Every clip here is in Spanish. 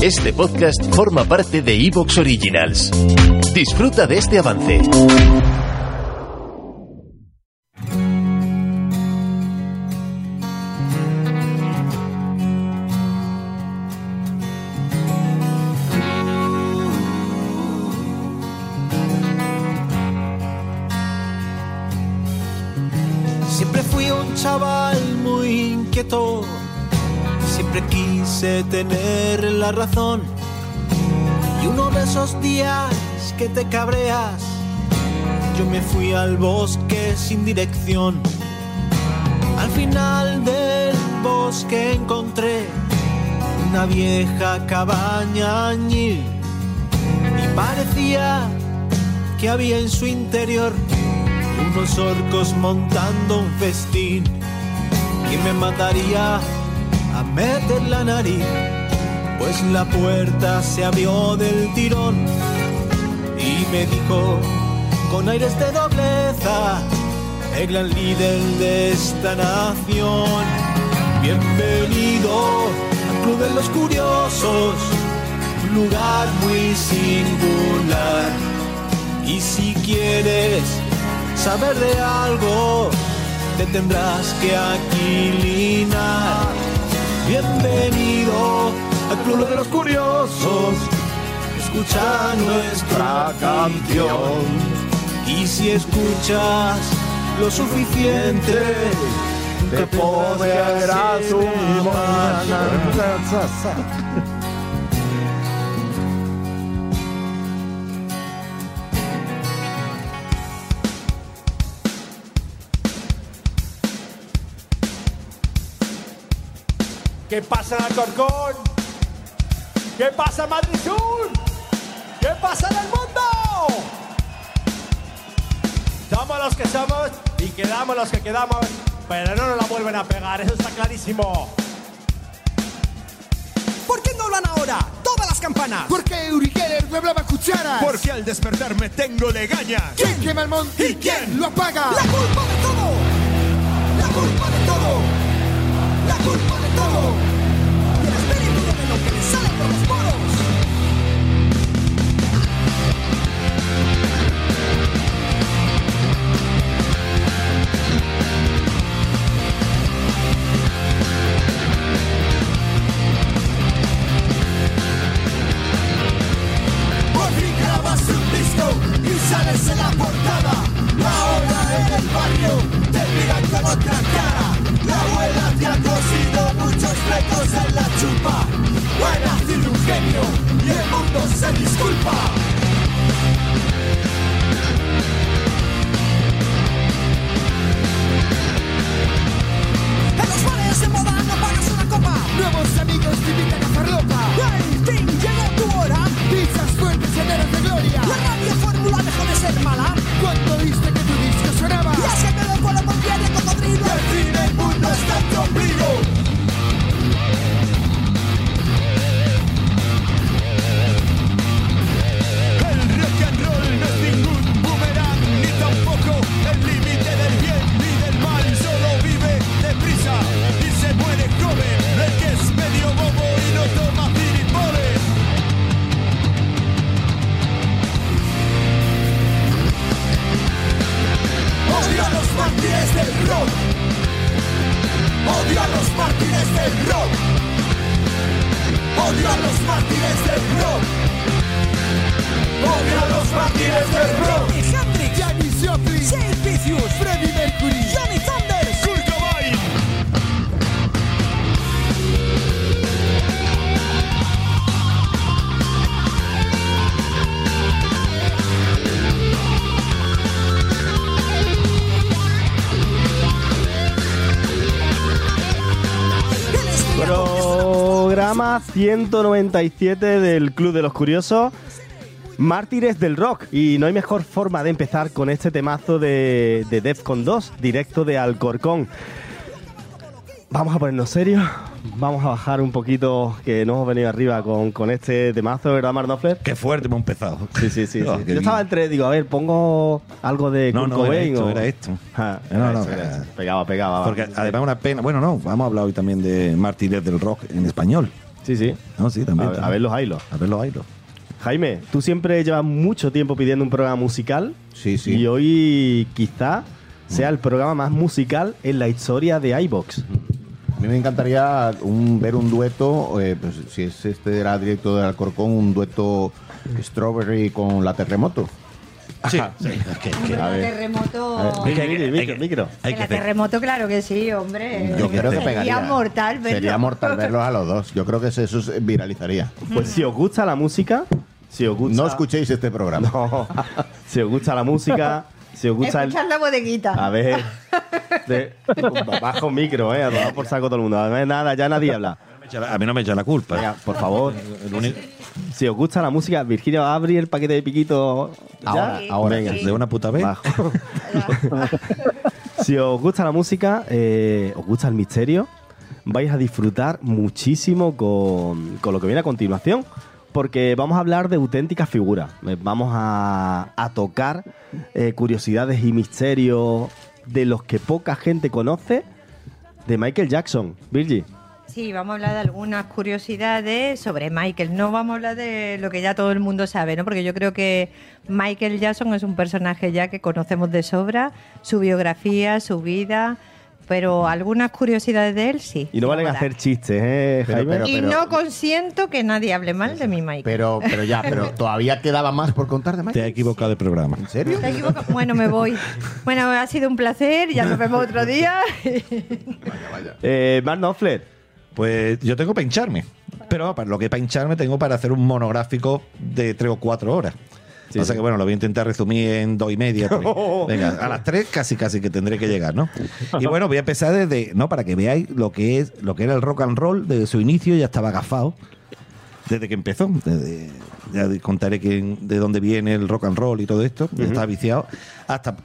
Este podcast forma parte de Evox Originals. Disfruta de este avance. Siempre fui un chaval muy inquieto, siempre quise tener la razón. Y uno de esos días que te cabreas, yo me fui al bosque sin dirección. Al final del bosque encontré una vieja cabaña añil y parecía que había en su interior unos orcos montando un festín y me mataría a meter la nariz, pues la puerta se abrió del tirón y me dijo con aires de nobleza, el gran líder de esta nación, bienvenido al Club de los Curiosos, lugar muy singular. Y si quieres saber de algo, te tendrás que aquilinar. Bienvenido al Club de los Curiosos, escucha nuestra canción. Y si escuchas lo suficiente, Te podrás hacer ¿Qué pasa en Alcorcón? ¿Qué pasa en Madrid Sur? ¿Qué pasa en el mundo? Somos los que somos y quedamos los que quedamos, pero no nos la vuelven a pegar, eso está clarísimo. ¿Por qué no hablan ahora? Todas las campanas. Porque Uri Geller me hablaba cucharas. Porque al despertarme tengo legañas. ¿Quién quema el monte? ¿Y quién? lo apaga? La culpa de todo. Genio y el mundo se disculpa. En los bares de moda no pagas una copa. Nuevos amigos te invitan a farlopa. ¡Hey, fin! Llegó tu hora. Pizzas fuertes llenas de gloria. La radio fórmula dejó de ser mala. Cuando viste 197 del Club de los Curiosos. Mártires del Rock. Y no hay mejor forma de empezar con este temazo de, de Defcon 2, directo de Alcorcón. Vamos a ponernos serios. Vamos a bajar un poquito, que no hemos venido arriba con, con este temazo, ¿verdad, Marnofler? Qué fuerte hemos empezado. Sí, sí, sí. Sí. Yo estaba bien. entre, digo, a ver, pongo algo de No, Kurt no, era esto, era esto. Ah, No, no, era no, eso, era era- eso. Pegaba, pegaba. Porque además una pena. Bueno, no, vamos a hablar hoy también de mártires del rock en español. Sí, sí. No, sí, A, también. a ver los hilos. A ver los hilos. Jaime, tú siempre llevas mucho tiempo pidiendo un programa musical. Sí, sí. Y hoy quizá sea el programa más musical en la historia de iBox. A mí me encantaría un- ver un dueto, eh, pues, si es este era directo de Alcorcón, un dueto Strawberry con la Terremoto. Sí, sí, es que- que- A ver. terremoto. Hay que- micro, hay que- micro. hay Que la terremoto, claro que sí, hombre. Yo creo que Sería pegaría. mortal verlo. Sería mortal verlos a los dos. Yo creo que eso, viralizaría. Pues si os gusta la música, si os gusta... No escuchéis este programa. No. si os gusta la música, si os gusta el... Escuchar la bodeguita. A ver, de- bajo micro, eh, a tomar por saco todo el mundo. A ver, nada, ya nadie habla. A mí no me echa la culpa. Venga, por favor, El si os gusta la música, Virginia va a abrir el paquete de piquito. ¿Ya? Ahora, ahora. Venga. de una puta vez. Bajo. si os gusta la música, eh, os gusta el misterio, vais a disfrutar muchísimo con, con lo que viene a continuación. Porque vamos a hablar de auténticas figuras. Eh, Vamos a, a tocar eh, curiosidades y misterios de los que poca gente conoce de Michael Jackson. Virgi. Sí, vamos a hablar de algunas curiosidades sobre Michael. No vamos a hablar de lo que ya todo el mundo sabe, ¿no? Porque yo creo que Michael Jackson es un personaje ya que conocemos de sobra, su biografía, su vida, pero algunas curiosidades de él sí. Y no valen hacer chistes, ¿eh, Pero- Jaime? pero- Y no consiento que nadie hable mal de mi Michael. Pero, pero ya, pero todavía quedaba más por contar de Te Michael. has equivocado de programa. ¿En serio? ¿Te? Bueno, me voy. Bueno, ha sido un placer, ya nos vemos otro día. Eh, Mark Knopfler. Pues yo tengo para hincharme. Pero para lo que para hincharme tengo para hacer un monográfico de tres o cuatro horas. Sí, o sea que bueno, lo voy a intentar resumir en dos y media. tres. Venga, a las tres casi casi que tendré que llegar, ¿no? Y bueno, voy a empezar desde, ¿no? Para que veáis lo que es, lo que era el rock and roll desde su inicio, ya estaba agafado. Desde que empezó. Desde- ya contaré que, de dónde viene el rock and roll y todo esto. Estaba viciado. Hasta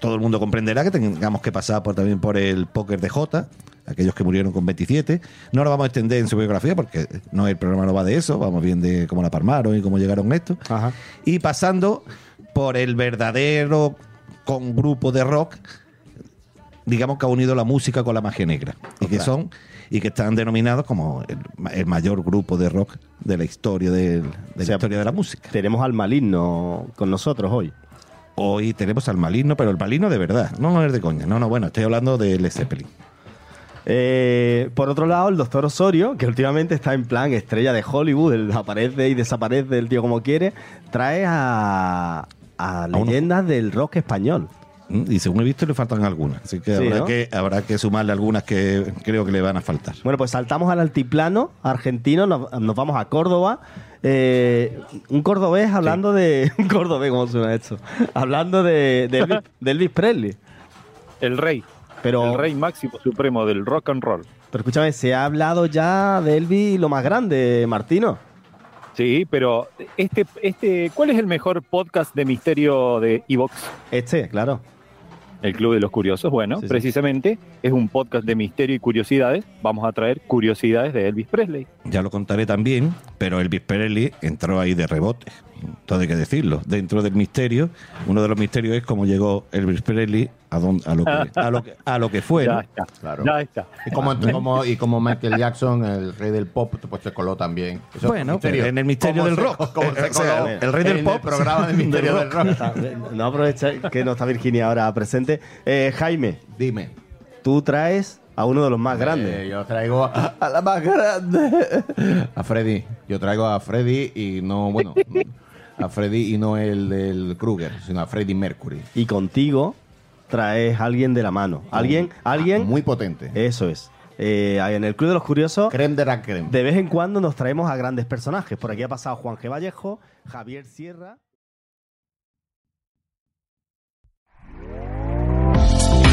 todo el mundo comprenderá que tengamos que pasar por, también por el póker de Jota, aquellos que murieron con 27. No lo vamos a extender en su biografía porque no el programa no va de eso, vamos bien de cómo la palmaron y cómo llegaron a esto. Ajá. Y pasando por el verdadero con grupo de rock, digamos que ha unido la música con la magia negra. Y que son y que están denominados como el, el mayor grupo de rock de la historia del- de, O la sea, historia de la música. Tenemos al maligno con nosotros hoy. Hoy tenemos al maligno, pero el maligno de verdad, no, no es de coña. No, no, bueno, estoy hablando de Led Zeppelin. Eh, por otro lado, el doctor Osorio, que últimamente está en plan estrella de Hollywood, él aparece y desaparece el tío como quiere, trae a, a leyendas del rock español. ¿Mm? Y según he visto, le faltan algunas. Así que, Sí, habrá, ¿no? que habrá que sumarle algunas que creo que le van a faltar. Bueno, pues saltamos al altiplano argentino, nos, nos vamos a Córdoba. Eh, un cordobés hablando de. Un cordobés, ¿cómo suena esto? Hablando de, de Elvis, de Elvis Presley. El rey. Pero, El rey máximo supremo del rock and roll. pero escúchame, se ha hablado ya de Elvis lo más grande, Martino. Sí, pero este, este, ¿cuál es el mejor podcast de misterio de Evox? Este, claro. El Club de los Curiosos. Bueno, Sí, sí. precisamente es un podcast de misterio y curiosidades. Vamos a traer curiosidades de Elvis Presley. Ya lo contaré también, pero Elvis Presley entró ahí de rebote. Todo hay que decirlo. Dentro del misterio, uno de los misterios es cómo llegó Elvis Presley a, don- a, lo, que, a, lo, que, a lo que fue. Ya ¿no? está. Claro. Ya está. Y como, como- y como Michael Jackson, el rey del pop, pues se coló también. Eso Bueno, en el misterio ¿Cómo del rock. cómo se O sea, coló el rey del en pop. El programa de misterio del rock. No aprovecha que no está Virginia ahora presente. Eh, Jaime, Dime. tú traes a uno de los más grandes. Eh, yo traigo a, a la más grande. A Freddy. Yo traigo a Freddy y no, bueno, a Freddy y no el del Kruger, sino a Freddy Mercury. Y contigo traes a alguien de la mano. Alguien, alguien. Muy potente. Eso es. Eh, en el Club de los Curiosos, Creme de la creme. de vez en cuando nos traemos a grandes personajes. Por aquí ha pasado Juan G. Vallejo, Javier Sierra.